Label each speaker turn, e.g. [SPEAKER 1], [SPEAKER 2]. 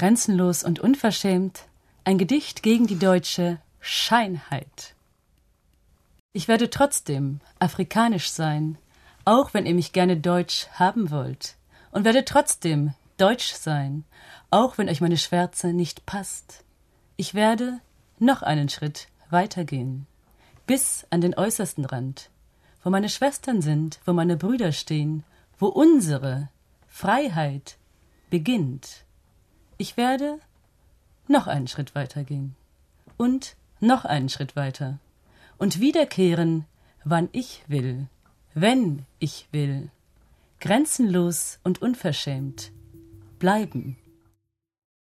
[SPEAKER 1] Grenzenlos und unverschämt, ein Gedicht gegen die deutsche Scheinheit. Ich werde trotzdem afrikanisch sein, auch wenn ihr mich gerne deutsch haben wollt, und werde trotzdem deutsch sein, auch wenn euch meine Schwärze nicht passt. Ich werde noch einen Schritt weitergehen, bis an den äußersten Rand, wo meine Schwestern sind, wo meine Brüder stehen, wo unsere Freiheit beginnt. Ich werde noch einen Schritt weitergehen und noch einen Schritt weiter und wiederkehren, wann ich will, wenn ich will, grenzenlos und unverschämt bleiben.